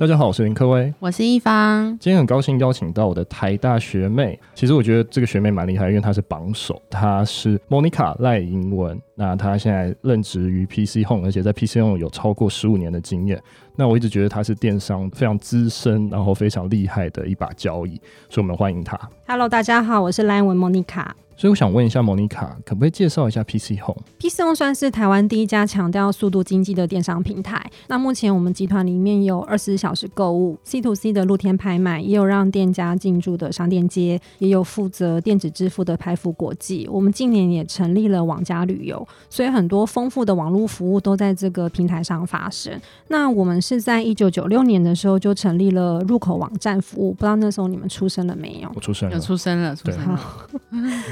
大家好，我是林科威，我是一方。今天很高兴邀请到我的台大学妹，其实我觉得这个学妹蛮厉害，因为她是榜首，她是 Monica 赖英文。那她现在任职于 PC Home，而且在 PC Home 有超过十五年的经验。那我一直觉得她是电商非常资深，然后非常厉害的一把交椅，所以我们欢迎她。Hello，大家好，我是赖英文 Monica。所以我想问一下莫妮卡，可不可以介绍一下 PC Home？PC Home 算是台湾第一家强调速度经济的电商平台。那目前我们集团里面有二十四小时购物、C to C 的露天拍卖，也有让店家进驻的商店街，也有负责电子支付的拍付国际。我们近年也成立了网家旅游，所以很多丰富的网络服务都在这个平台上发生。那我们是在一九九六年的时候就成立了入口网站服务，不知道那时候你们出生了没有？我出生了，有出生了，出生了。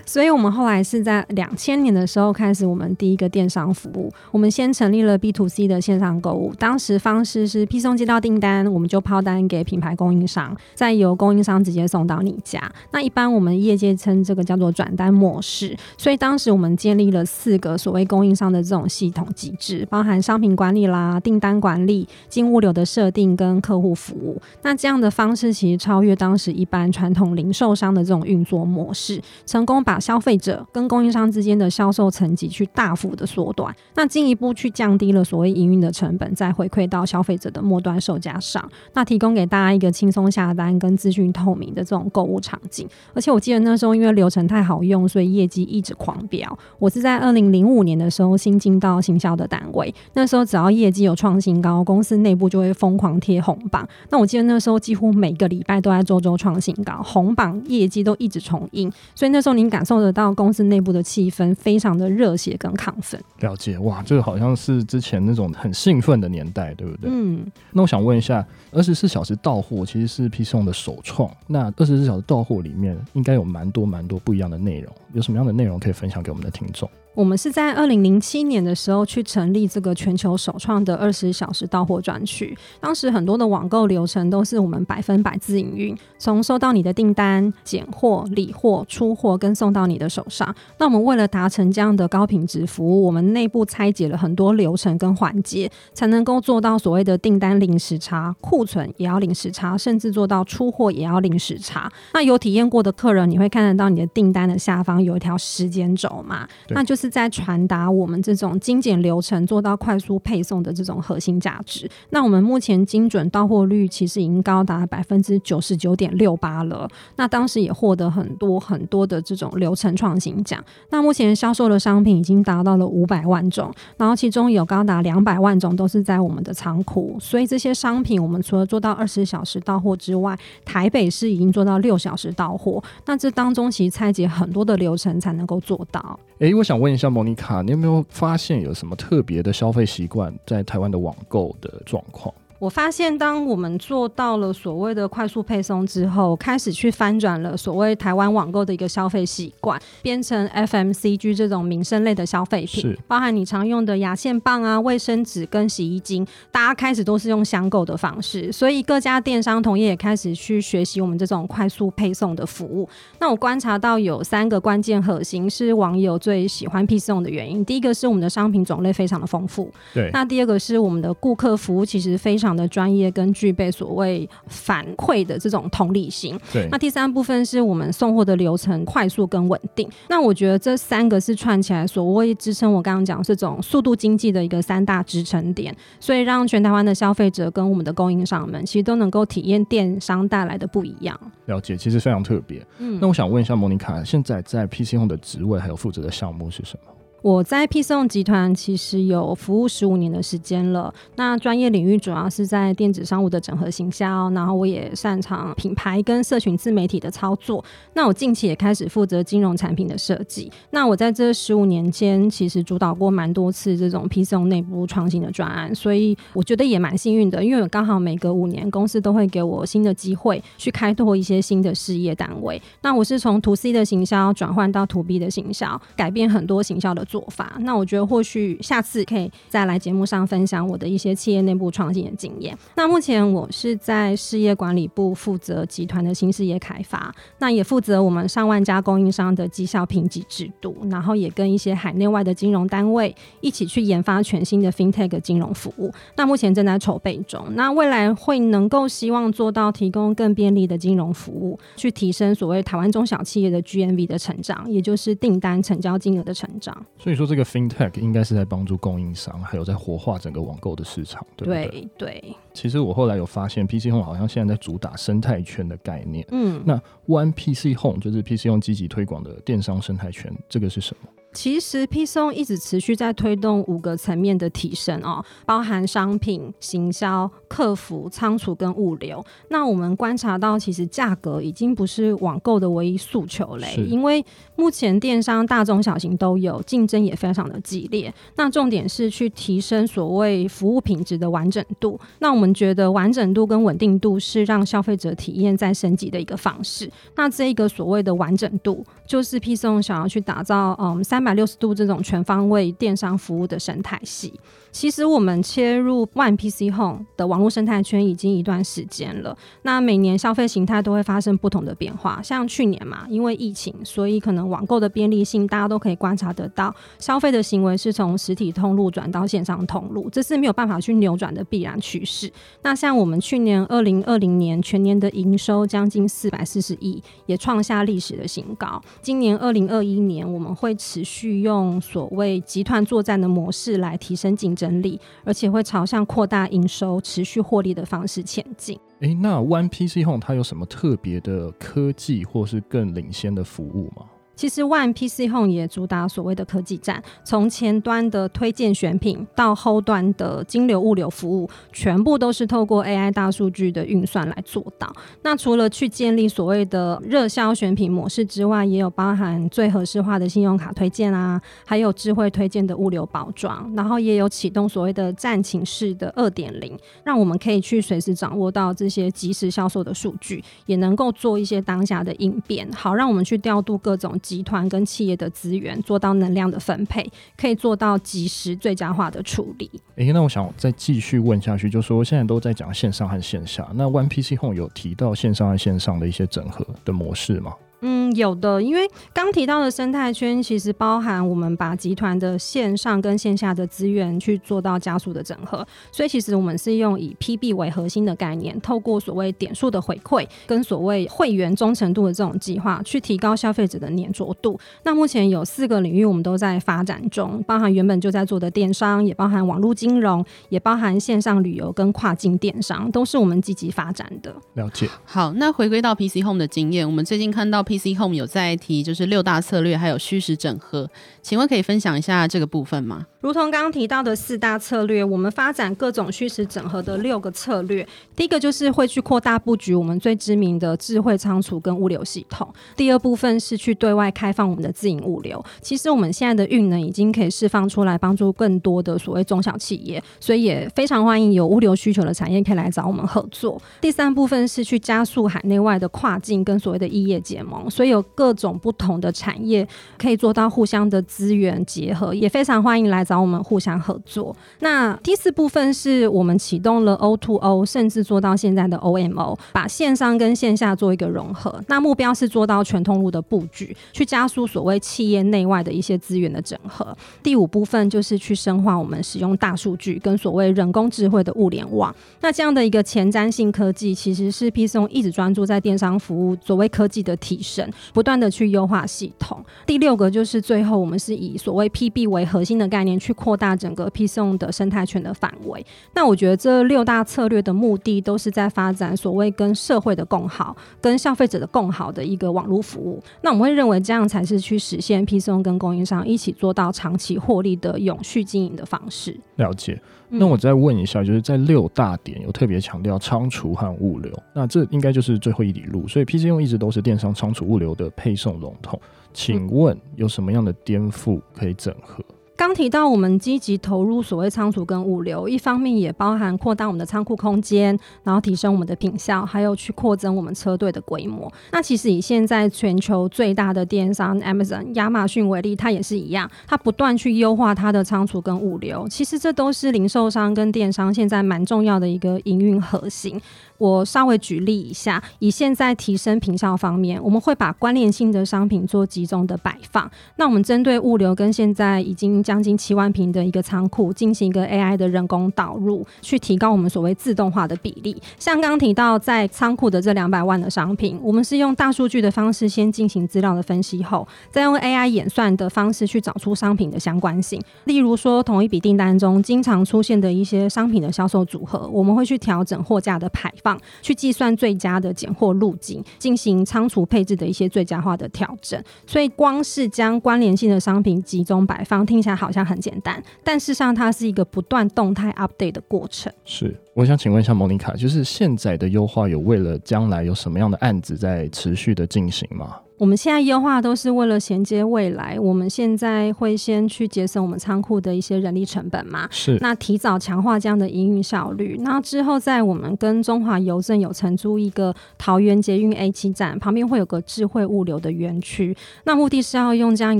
所以，我们后来是在两千年的时候开始我们第一个电商服务。我们先成立了 B to C 的线上购物，当时方式是批送接到订单，我们就抛单给品牌供应商，再由供应商直接送到你家。那一般我们业界称这个叫做转单模式。所以当时我们建立了四个所谓供应商的这种系统机制，包含商品管理啦、订单管理、进物流的设定跟客户服务。那这样的方式其实超越当时一般传统零售商的这种运作模式，成功把消费者跟供应商之间的销售层级去大幅的缩短，那进一步去降低了所谓营运的成本，再回馈到消费者的末端售价上，那提供给大家一个轻松下单跟资讯透明的这种购物场景。而且我记得那时候因为流程太好用，所以业绩一直狂飙。我是在二零零五年的时候新进到行销的单位，那时候只要业绩有创新高，公司内部就会疯狂贴红榜。那我记得那时候几乎每个礼拜都在周周创新高，红榜业绩都一直重印。所以那时候您感受得到公司内部的气氛非常的热血跟亢奋。了解，哇，这个好像是之前那种很兴奋的年代，对不对？嗯。那我想问一下，二十四小时到货其实是 Home 的首创。那二十四小时到货里面应该有蛮多蛮多不一样的内容，有什么样的内容可以分享给我们的听众？我们是在二零零七年的时候去成立这个全球首创的二十小时到货专区。当时很多的网购流程都是我们百分百自营运，从收到你的订单、拣货、理货、出货跟送到你的手上。那我们为了达成这样的高品质服务，我们内部拆解了很多流程跟环节，才能够做到所谓的订单零时差、库存也要零时差，甚至做到出货也要零时差。那有体验过的客人，你会看得到你的订单的下方有一条时间轴嘛？那就是。是在传达我们这种精简流程、做到快速配送的这种核心价值。那我们目前精准到货率其实已经高达百分之九十九点六八了。那当时也获得很多很多的这种流程创新奖。那目前销售的商品已经达到了五百万种，然后其中有高达两百万种都是在我们的仓库。所以这些商品，我们除了做到二十小时到货之外，台北市已经做到六小时到货。那这当中其实拆解很多的流程才能够做到。诶、我想问一下莫妮卡，你有没有发现有什么特别的消费习惯在台湾的网购的状况？我发现，当我们做到了所谓的快速配送之后，开始去翻转了所谓台湾网购的一个消费习惯，变成 FMCG 这种民生类的消费品，包含你常用的牙线棒啊、卫生纸跟洗衣精，大家开始都是用箱购的方式，所以各家电商同业也开始去学习我们这种快速配送的服务。那我观察到有三个关键核心是网友最喜欢 PC Home 的原因，第一个是我们的商品种类非常的丰富，对，那第二个是我们的顾客服务其实非常。的专业跟具备所谓反馈的这种同理心。对，那第三部分是我们送货的流程快速跟稳定。那我觉得这三个是串起来所谓支撑我刚刚讲这种速度经济的一个三大支撑点，所以让全台湾的消费者跟我们的供应商们其实都能够体验电商带来的不一样。了解，其实非常特别。嗯，那我想问一下莫妮卡，现在在 PC Home 的职位还有负责的项目是什么？我在 PCON 集团其实有服务十五年的时间了。那专业领域主要是在电子商务的整合行销，然后我也擅长品牌跟社群自媒体的操作。那我近期也开始负责金融产品的设计。那我在这十五年间，其实主导过蛮多次这种 PCON 内部创新的专案，所以我觉得也蛮幸运的，因为我刚好每隔五年公司都会给我新的机会去开拓一些新的事业单位。那我是从 To C 的行销转换到 To B 的行销，改变很多行销的。做法。那我觉得或许下次可以再来节目上分享我的一些企业内部创新的经验。那目前我是在事业管理部负责集团的新事业开发，那也负责我们上万家供应商的绩效评级制度，然后也跟一些海内外的金融单位一起去研发全新的 FinTech 金融服务。那目前正在筹备中，那未来会能够希望做到提供更便利的金融服务，去提升所谓台湾中小企业的 GMV 的成长，也就是订单成交金额的成长。所以说，这个 FinTech 应该是在帮助供应商，还有在活化整个网购的市场，对不对？对对。其实我后来有发现，PC Home 好像现在在主打生态圈的概念。嗯，那 One PC Home 就是 PC Home 积极推广的电商生态圈，这个是什么？其实 PChome 一直持续在推动五个层面的提升哦，包含商品、行销、客服、仓储跟物流。那我们观察到，其实价格已经不是网购的唯一诉求嘞，因为目前电商大中小型都有，竞争也非常的激烈。那重点是去提升所谓服务品质的完整度。那我们觉得完整度跟稳定度是让消费者体验再升级的一个方式。那这一个所谓的完整度，就是 PChome 想要去打造嗯三。三百六十度这种全方位电商服务的生态系，其实我们切入 One PC Home 的网络生态圈已经一段时间了。那每年消费形态都会发生不同的变化，像去年嘛，因为疫情，所以可能网购的便利性大家都可以观察得到，消费的行为是从实体通路转到线上通路，这是没有办法去扭转的必然趋势。那像我们去年二零二零年全年的营收将近四百四十亿，也创下历史的新高。今年二零二一年我们会持续。去用所谓集团作战的模式来提升竞争力，而且会朝向扩大营收、持续获利的方式前进。诶，那 One PC Home 它有什么特别的科技或是更领先的服务吗？其实 One PC Home 也主打所谓的科技战，从前端的推荐选品到后端的金流物流服务，全部都是透过 AI 大数据的运算来做到。那除了去建立所谓的热销选品模式之外，也有包含最合适化的信用卡推荐啊，还有智慧推荐的物流包装，然后也有启动所谓的战情室的二点零，让我们可以去随时掌握到这些即时销售的数据，也能够做一些当下的应变，好让我们去调度各种。集团跟企业的资源做到能量的分配，可以做到及时最佳化的处理。诶、那我想再继续问下去，就说现在都在讲线上和线下，那 One PC Home 有提到线上和线上的一些整合的模式吗？嗯，有的，因为刚提到的生态圈其实包含我们把集团的线上跟线下的资源去做到加速的整合，所以其实我们是用以 PB 为核心的概念，透过所谓点数的回馈跟所谓会员忠诚度的这种计划，去提高消费者的黏着度。那目前有四个领域我们都在发展中，包含原本就在做的电商，也包含网络金融，也包含线上旅游跟跨境电商，都是我们积极发展的。了解。好，那回归到 PC Home 的经验，我们最近看到。PC Home 有在提，就是六大策略，还有虚实整合，请问可以分享一下这个部分吗？如同刚刚提到的四大策略，我们发展各种虚实整合的六个策略。第一个就是会去扩大布局我们最知名的智慧仓储跟物流系统。第二部分是去对外开放我们的自营物流。其实我们现在的运能已经可以释放出来，帮助更多的所谓中小企业，所以也非常欢迎有物流需求的产业可以来找我们合作。第三部分是去加速海内外的跨境跟所谓的异业结盟，所以有各种不同的产业可以做到互相的资源结合，也非常欢迎来找。我们互相合作。那第四部分是我们启动了 O2O，O，甚至做到现在的 OMO，把线上跟线下做一个融合。那目标是做到全通路的布局，去加速所谓企业内外的一些资源的整合。第五部分就是去深化我们使用大数据跟所谓人工智慧的物联网。那这样的一个前瞻性科技，其实是 PChome 一直专注在电商服务所谓科技的提升，不断的去优化系统。第六个就是最后我们是以所谓 PB 为核心的概念。去扩大整个 PChome 的生态圈的范围。那我觉得这六大策略的目的都是在发展所谓跟社会的共好、跟消费者的共好的一个网络服务。那我们会认为这样才是去实现 PChome 跟供应商一起做到长期获利的永续经营的方式。了解。那我再问一下，就是在六大点有特别强调仓储和物流，那这应该就是最后一里路。所以 PChome 一直都是电商仓储物流的配送龙头。请问有什么样的颠覆可以整合？刚提到我们积极投入所谓仓储跟物流，一方面也包含扩大我们的仓库空间，然后提升我们的品效，还有去扩增我们车队的规模。那其实以现在全球最大的电商 Amazon 亚马逊为例，它也是一样，它不断去优化它的仓储跟物流。其实这都是零售商跟电商现在蛮重要的一个营运核心。我稍微举例一下，以现在提升品效方面，我们会把关联性的商品做集中的摆放。那我们针对物流跟现在已经将近七万平的一个仓库进行一个 AI 的人工导入，去提高我们所谓自动化的比例。像刚刚提到在仓库的这两百万的商品，我们是用大数据的方式先进行资料的分析后，再用 AI 演算的方式去找出商品的相关性。例如说，同一笔订单中经常出现的一些商品的销售组合，我们会去调整货架的排放。去计算最佳的拣货路径，进行仓储配置的一些最佳化的调整。所以，光是将关联性的商品集中摆放，听起来好像很简单，但事实上它是一个不断动态 update 的过程。是，我想请问一下莫妮卡，就是现在的优化有为了将来有什么样的案子在持续的进行吗？我们现在优化都是为了衔接未来。我们现在会先去节省我们仓库的一些人力成本嘛？是。那提早强化这样的营运效率。那之后，在我们跟中华邮政有承租一个桃园捷运 A 七站旁边会有个智慧物流的园区。那目的是要用这样一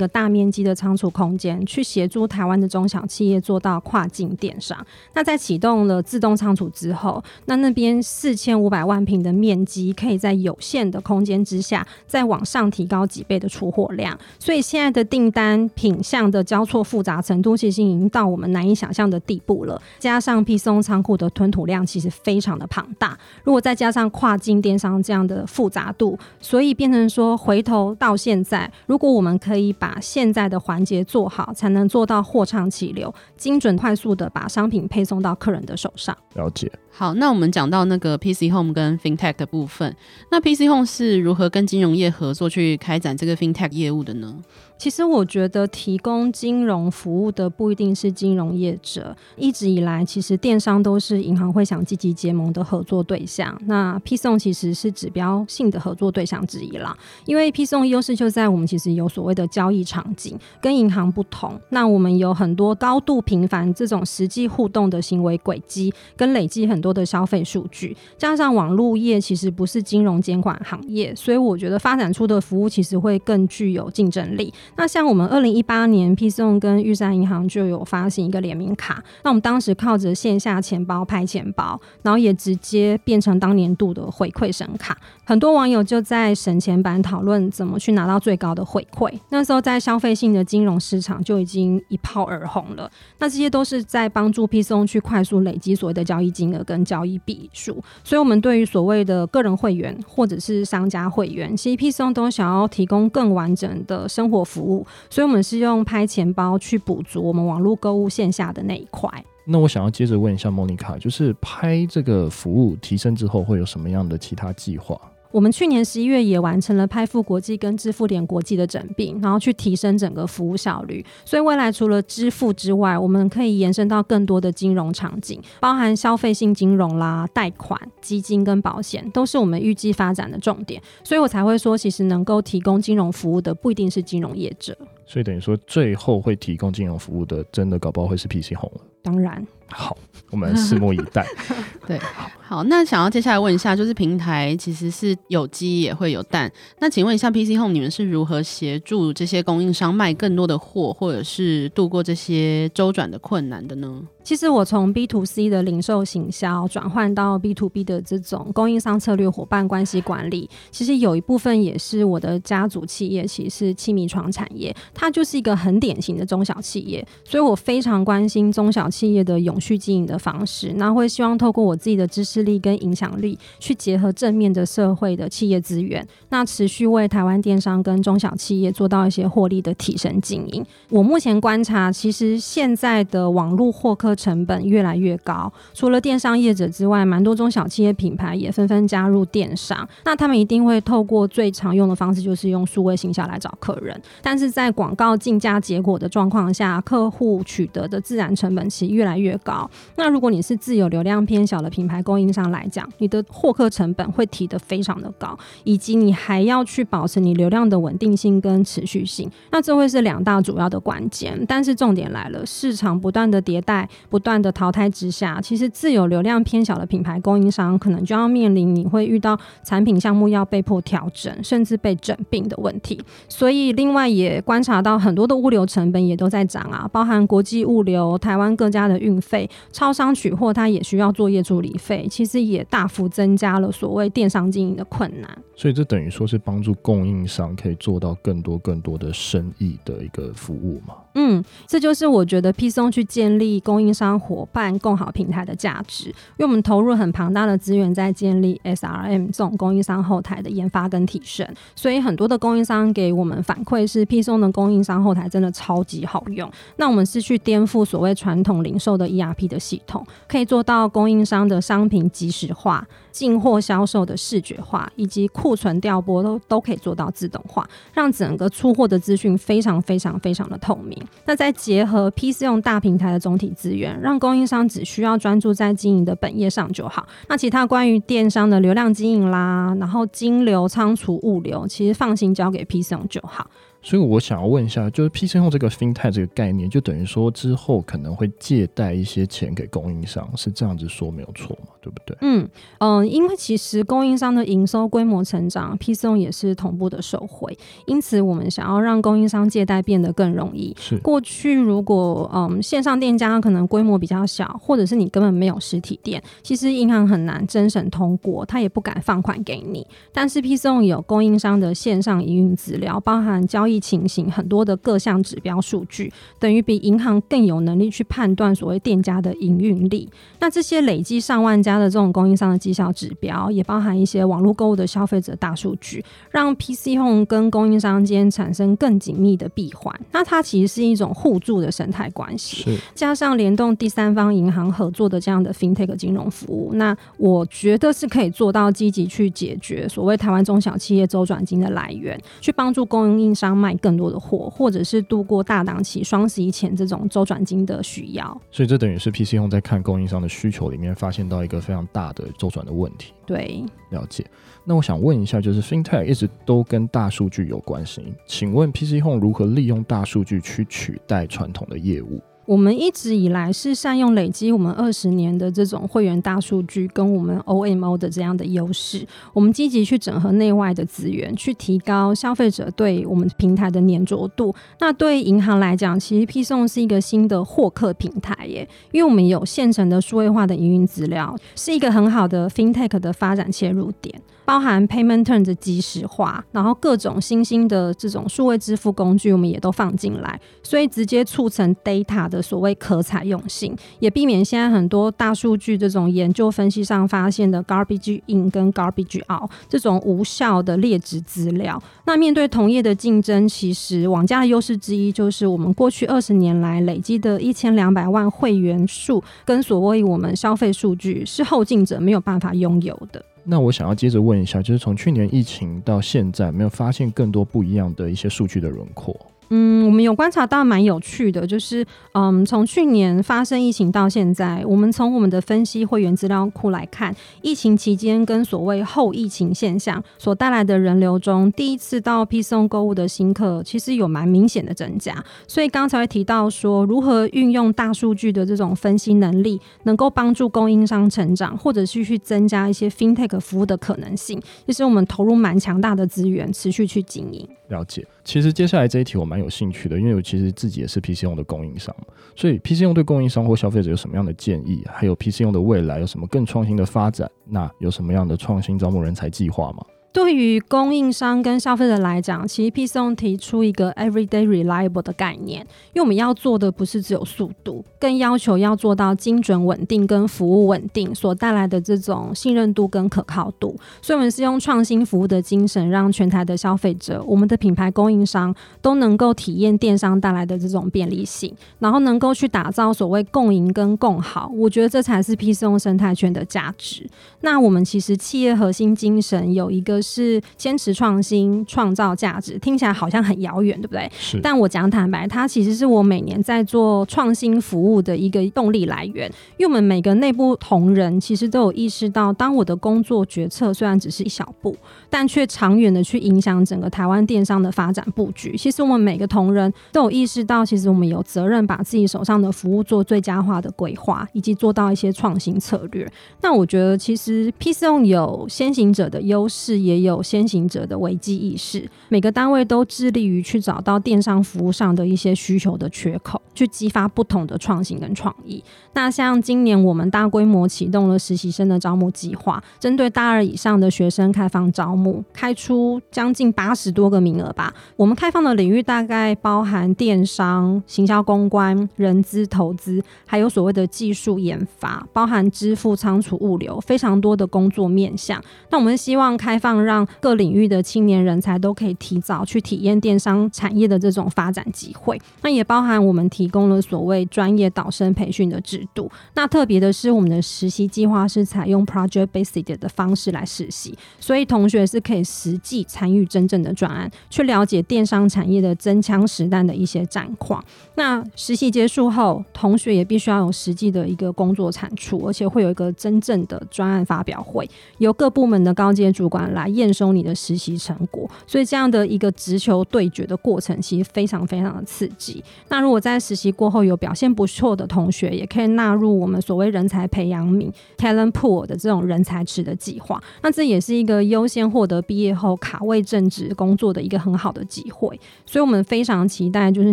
个大面积的仓储空间，去协助台湾的中小企业做到跨境电商。那在启动了自动仓储之后，那那边四千五百万平的面积，可以在有限的空间之下，再往上。提高几倍的出货量，所以现在的订单品相的交错复杂程度，其实已经到我们难以想象的地步了。加上 p c 仓库的吞吐量其实非常的庞大，如果再加上跨境电商这样的复杂度，所以变成说回头到现在，如果我们可以把现在的环节做好，才能做到货畅其流，精准快速的把商品配送到客人的手上。了解。好，那我们讲到那个 PChome 跟 FinTech 的部分，那 PChome 是如何跟金融业合作去开展这个 FinTech 业务的呢？其实我觉得提供金融服务的不一定是金融业者，一直以来其实电商都是银行会想积极结盟的合作对象。那 P 送其实是指标性的合作对象之一啦，因为 P 送优势就在我们其实有所谓的交易场景，跟银行不同。那我们有很多高度频繁这种实际互动的行为轨迹，跟累积很多的消费数据，加上网络业其实不是金融监管行业，所以我觉得发展出的服务其实会更具有竞争力。那像我们二零一八年，PSON 跟玉山银行就有发行一个联名卡。那我们当时靠着线下钱包拍钱包，然后也直接变成当年度的回馈神卡。很多网友就在省钱版讨论怎么去拿到最高的回馈。那时候在消费性的金融市场就已经一炮而红了。那这些都是在帮助 PSON 去快速累积所谓的交易金额跟交易笔数。所以，我们对于所谓的个人会员或者是商家会员，其实 PSON 都想要提供更完整的生活服务。所以，我们是用拍钱包去补足我们网络购物线下的那一块。那我想要接着问一下莫妮卡，就是拍这个服务提升之后，会有什么样的其他计划？我们去年十一月也完成了拍付国际跟支付点国际的整并，然后去提升整个服务效率。所以未来除了支付之外，我们可以延伸到更多的金融场景，包含消费性金融啦、贷款、基金跟保险，都是我们预计发展的重点。所以我才会说，其实能够提供金融服务的不一定是金融业者。所以等于说，最后会提供金融服务的，真的搞不好会是 PChome 了。当然。好，我们拭目以待。对，好，那想要接下来问一下，就是平台其实是有鸡也会有蛋，那请问一下，PChome 你们是如何协助这些供应商卖更多的货，或者是度过这些周转的困难的呢？其实我从 B to C 的零售行销转换到 B to B 的这种供应商策略伙伴关系管理，其实有一部分也是我的家族企业，其实是气密床产业，它就是一个很典型的中小企业，所以我非常关心中小企业的永续经营的方式，那会希望透过我自己的知识力跟影响力，去结合正面的社会的企业资源，那持续为台湾电商跟中小企业做到一些获利的提升经营。我目前观察，其实现在的网络获客成本越来越高，除了电商业者之外，蛮多中小企业品牌也纷纷加入电商。那他们一定会透过最常用的方式，就是用数位行销来找客人。但是在广告竞价结果的状况下，客户取得的自然成本其实越来越高。那如果你是自有流量偏小的品牌供应商来讲，你的获客成本会提得非常的高，以及你还要去保持你流量的稳定性跟持续性，那这会是两大主要的关键。但是重点来了，市场不断的迭代、不断的淘汰之下，其实自有流量偏小的品牌供应商，可能就要面临你会遇到产品项目要被迫调整，甚至被整并的问题。所以另外也观察到很多的物流成本也都在涨啊，包含国际物流、台湾各家的运费、超商取货，它也需要作业助理费，其实也大幅增加了所谓电商经营的困难。所以这等于说是帮助供应商可以做到更多更多的生意的一个服务嘛？嗯，这就是我觉得 PChome 去建立供应商伙伴共好平台的价值，因为我们投入很庞大的资源在建立 SRM 这种供应商后台的研发跟提升，所以很多的供应商给我们反馈是 PChome 的供应商后台真的超级好用。那我们是去颠覆所谓传统零售的 ERP 的系统，可以做到供应商的商品即时化。进货销售的视觉化，以及库存调拨都都可以做到自动化，让整个出货的资讯非常非常非常的透明。那再结合 PC 用大平台的总体资源，让供应商只需要专注在经营的本业上就好。那其他关于电商的流量经营啦，然后金流、仓储、物流，其实放心交给 PC 用就好。所以我想要问一下，就是 PChome 这个 FinTech 这个概念，就等于说之后可能会借贷一些钱给供应商，是这样子说没有错吗？对不对？嗯嗯、呃，因为其实供应商的营收规模成长，PChome 也是同步的受惠，因此我们想要让供应商借贷变得更容易。是过去如果嗯线上店家可能规模比较小，或者是你根本没有实体店，其实银行很难甄审通过，他也不敢放款给你。但是 PChome 有供应商的线上营运资料，包含交易。情形很多的各项指标数据，等于比银行更有能力去判断所谓店家的营运力。那这些累积上万家的这种供应商的绩效指标，也包含一些网络购物的消费者大数据，让 PChome 跟供应商间产生更紧密的闭环。那它其实是一种互助的生态关系，加上联动第三方银行合作的这样的 FinTech 金融服务，那我觉得是可以做到积极去解决所谓台湾中小企业周转金的来源，去帮助供应商。卖更多的货，或者是度过大档期、双十一前这种周转金的需要，所以这等于是 PChome 在看供应商的需求里面，发现到一个非常大的周转的问题。对，了解。那我想问一下，就是 FinTech 一直都跟大数据有关系，请问 PChome 如何利用大数据去取代传统的业务？我们一直以来是善用累积我们二十年的这种会员大数据跟我们 OMO 的这样的优势，我们积极去整合内外的资源，去提高消费者对我们平台的粘着度。那对银行来讲，其实 Pson 是一个新的获客平台耶，因为我们有现成的数位化的营运资料，是一个很好的 FinTech 的发展切入点。包含 payment terms 的即时化，然后各种新兴的这种数位支付工具，我们也都放进来，所以直接促成 data 的所谓可采用性，也避免现在很多大数据这种研究分析上发现的 garbage in 跟 garbage out 这种无效的劣质资料。那面对同业的竞争，其实网家的优势之一就是我们过去二十年来累积的一千两百万会员数跟所谓我们消费数据，是后进者没有办法拥有的。那我想要接着问一下，就是从去年疫情到现在，没有发现更多不一样的一些数据的轮廓？嗯，我们有观察到蛮有趣的，就是嗯，从去年发生疫情到现在，我们从我们的分析会员资料库来看，疫情期间跟所谓后疫情现象所带来的人流中，第一次到 PChome 购物的新客，其实有蛮明显的增加。所以刚才会提到说，如何运用大数据的这种分析能力，能够帮助供应商成长，或者是去增加一些 FinTech 服务的可能性，其实我们投入蛮强大的资源，持续去经营。了解。其实接下来这一题我蛮有兴趣的，因为我其实自己也是 PC 用的供应商，所以 PC 用对供应商或消费者有什么样的建议？还有 PC 用的未来有什么更创新的发展？那有什么样的创新招募人才计划吗？对于供应商跟消费者来讲，其实 PSON 提出一个 Everyday Reliable 的概念，因为我们要做的不是只有速度，更要求要做到精准稳定跟服务稳定所带来的这种信任度跟可靠度。所以，我们是用创新服务的精神，让全台的消费者、我们的品牌供应商都能够体验电商带来的这种便利性，然后能够去打造所谓共赢跟共好。我觉得这才是 PSON 生态圈的价值。那我们其实企业核心精神有一个。是坚持创新、创造价值，听起来好像很遥远，对不对？是。但我讲坦白，它其实是我每年在做创新服务的一个动力来源。因为我们每个内部同仁其实都有意识到，当我的工作决策虽然只是一小步，但却长远的去影响整个台湾电商的发展布局。其实我们每个同仁都有意识到，其实我们有责任把自己手上的服务做最佳化的规划，以及做到一些创新策略。那我觉得，其实 PChome 有先行者的优势，也也有先行者的危机意识。每个单位都致力于去找到电商服务上的一些需求的缺口，去激发不同的创新跟创意。那像今年我们大规模启动了实习生的招募计划，针对大二以上的学生开放招募，开出将近八十多个名额吧。我们开放的领域大概包含电商、行销公关、人资投资，还有所谓的技术研发，包含支付、仓储、物流，非常多的工作面向。那我们希望开放，让各领域的青年人才都可以提早去体验电商产业的这种发展机会。那也包含我们提供了所谓专业导生培训的制度。那特别的是，我们的实习计划是采用 project based 的方式来实习，所以同学是可以实际参与真正的专案，去了解电商产业的真枪实弹的一些战况。那实习结束后，同学也必须要有实际的一个工作产出，而且会有一个真正的专案发表会，由各部门的高阶主管来验收你的实习成果。所以这样的一个直球对决的过程，其实非常非常的刺激。那如果在实习过后有表现不错的同学，也可以纳入我们所谓人才培养皿 （talent pool） 的这种人才池的计划。那这也是一个优先获得毕业后卡位正职工作的一个很好的机会。所以我们非常期待，就是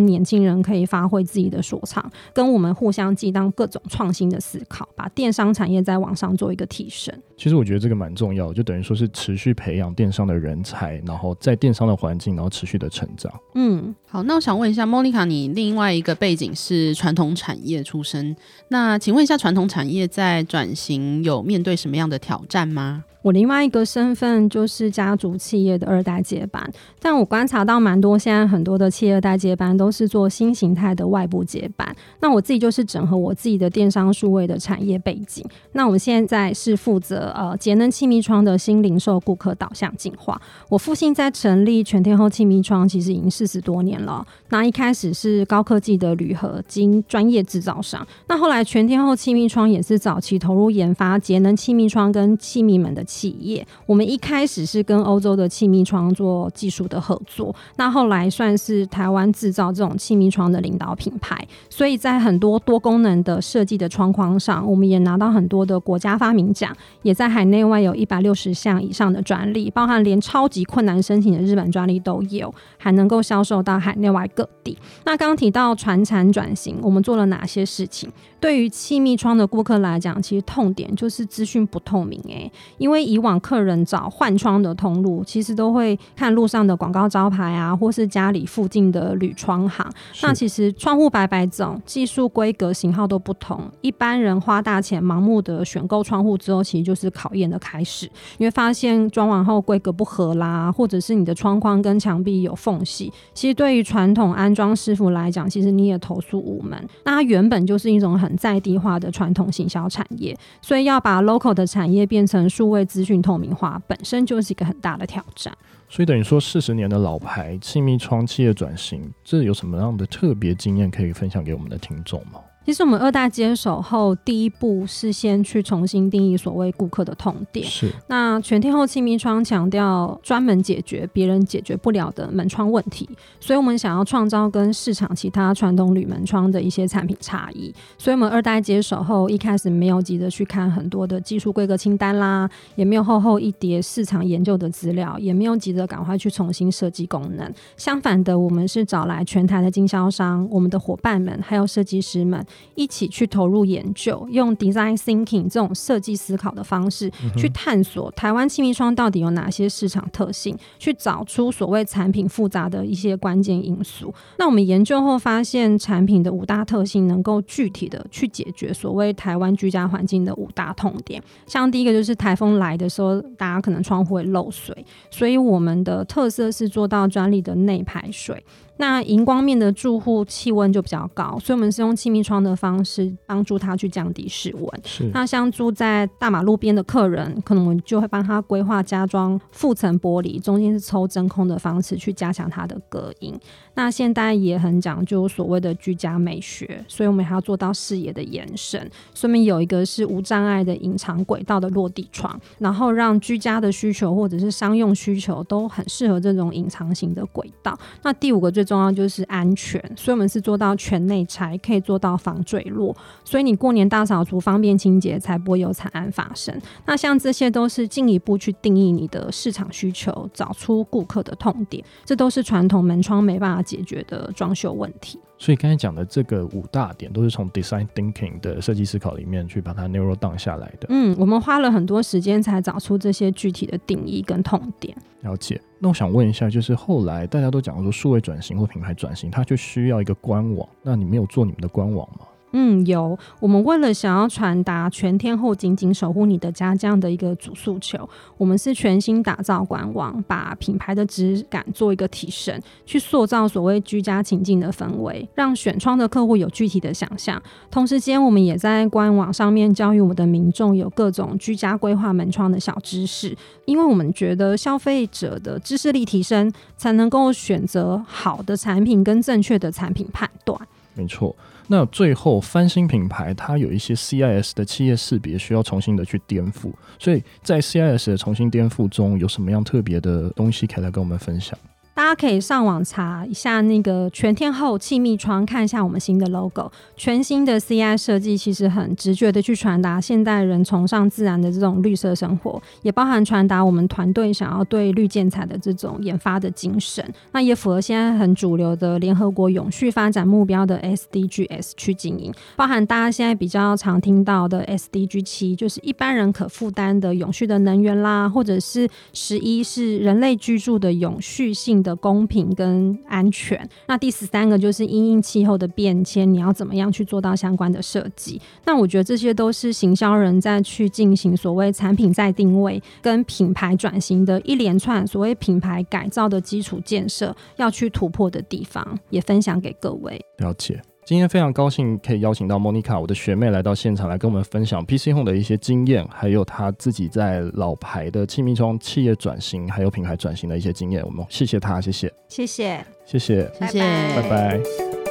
年轻人可以发挥自己的所长，跟我们互相激荡各种创新的思考，把电商产业在网上做一个提升。其实我觉得这个蛮重要的，就等于说是持续培培养电商的人才，然后在电商的环境，然后持续的成长。嗯，好，那我想问一下莫妮卡你另外一个背景是传统产业出身，那请问一下，传统产业在转型有面对什么样的挑战吗？我另外一个身份就是家族企业的二代接班，但我观察到蛮多现在很多的企业二代接班都是做新形态的外部接班。那我自己就是整合我自己的电商数位的产业背景。那我们现在是负责呃节能气密窗的新零售顾客导向进化。我父亲在成立全天候气密窗其实已经四十多年了。那一开始是高科技的铝合金专业制造商，那后来全天候气密窗也是早期投入研发节能气密窗跟气密门的。企业，我们一开始是跟欧洲的气密窗做技术的合作，那后来算是台湾制造这种气密窗的领导品牌，所以在很多多功能的设计的窗框上，我们也拿到很多的国家发明奖，也在海内外有一百六十项以上的专利，包含连超级困难申请的日本专利都有，还能够销售到海内外各地。那刚提到传产转型，我们做了哪些事情？对于气密窗的顾客来讲，其实痛点就是资讯不透明诶、因为以往客人找换窗的通路，其实都会看路上的广告招牌啊，或是家里附近的铝窗行。那其实窗户百百种，技术规格型号都不同，一般人花大钱盲目的选购窗户之后，其实就是考验的开始。你会发现装完后规格不合啦，或者是你的窗框跟墙壁有缝隙，其实对于传统安装师傅来讲，其实你也投诉无门。那它原本就是一种很在地化的传统行销产业，所以要把 local 的产业变成数位资讯透明化，本身就是一个很大的挑战。所以等于说，四十年的老牌气密窗企业转型，这有什么样的特别经验可以分享给我们的听众吗？其实我们二代接手后，第一步是先去重新定义所谓顾客的痛点。是。那全天候气密窗强调专门解决别人解决不了的门窗问题，所以我们想要创造跟市场其他传统铝门窗的一些产品差异。所以我们二代接手后，一开始没有急着去看很多的技术规格清单啦，也没有厚厚一叠市场研究的资料，也没有急着赶快去重新设计功能。相反的，我们是找来全台的经销商、我们的伙伴们，还有设计师们。一起去投入研究，用 design thinking 这种设计思考的方式去探索台湾气密窗到底有哪些市场特性，去找出所谓产品复杂的一些关键因素。那我们研究后发现，产品的五大特性能够具体的去解决所谓台湾居家环境的五大痛点。像第一个就是台风来的时候，大家可能窗户会漏水，所以我们的特色是做到专利的内排水。那荧光面的住户气温就比较高，所以我们是用气密窗的方式帮助他去降低室温。是。那像住在大马路边的客人，可能我们就会帮他规划加装复层玻璃，中间是抽真空的方式去加强它的隔音。那现代也很讲究所谓的居家美学，所以我们还要做到视野的延伸。顺便有一个是无障碍的隐藏轨道的落地窗，然后让居家的需求或者是商用需求都很适合这种隐藏型的轨道。那第五个最重要就是安全，所以我们是做到全内拆，可以做到防坠落，所以你过年大扫除方便清洁，才不会有惨案发生。那像这些都是进一步去定义你的市场需求，找出顾客的痛点，这都是传统门窗没办法解决的装修问题。所以刚才讲的这个五大点，都是从 design thinking 的设计思考里面去把它 narrow down 下来的。嗯，我们花了很多时间才找出这些具体的定义跟痛点。了解。那我想问一下，就是后来大家都讲说数位转型或品牌转型，它就需要一个官网，那你没有做你们的官网吗？嗯，有。我们为了想要传达全天候紧紧守护你的家这样的一个主诉求，我们是全新打造官网，把品牌的质感做一个提升，去塑造所谓居家情境的氛围，让选窗的客户有具体的想象。同时间，我们也在官网上面教育我们的民众有各种居家规划门窗的小知识，因为我们觉得消费者的知识力提升，才能够选择好的产品跟正确的产品判断。没错。那最后翻新品牌，它有一些 CIS 的企业识别需要重新的去颠覆，所以在 CIS 的重新颠覆中，有什么样特别的东西可以来跟我们分享？大家可以上网查一下那个全天候气密窗，看一下我们新的 logo，全新的 CI 设计，其实很直觉的去传达现代人崇尚自然的这种绿色生活，也包含传达我们团队想要对绿建材的这种研发的精神。那也符合现在很主流的联合国永续发展目标的 SDGs 去经营，包含大家现在比较常听到的 SDG 七，就是一般人可负担的永续的能源啦，或者是十一是人类居住的永续性的。公平跟安全，那第十三个就是因应气候的变迁，你要怎么样去做到相关的设计？那我觉得这些都是行销人在去进行所谓产品再定位跟品牌转型的一连串所谓品牌改造的基础建设要去突破的地方，也分享给各位。了解。今天非常高兴可以邀请到 Monica，我的学妹来到现场来跟我们分享 PC Home 的一些经验，还有她自己在老牌的气密窗企业转型，还有品牌转型的一些经验。我们谢谢她，谢谢，谢谢，谢谢，谢谢，拜拜。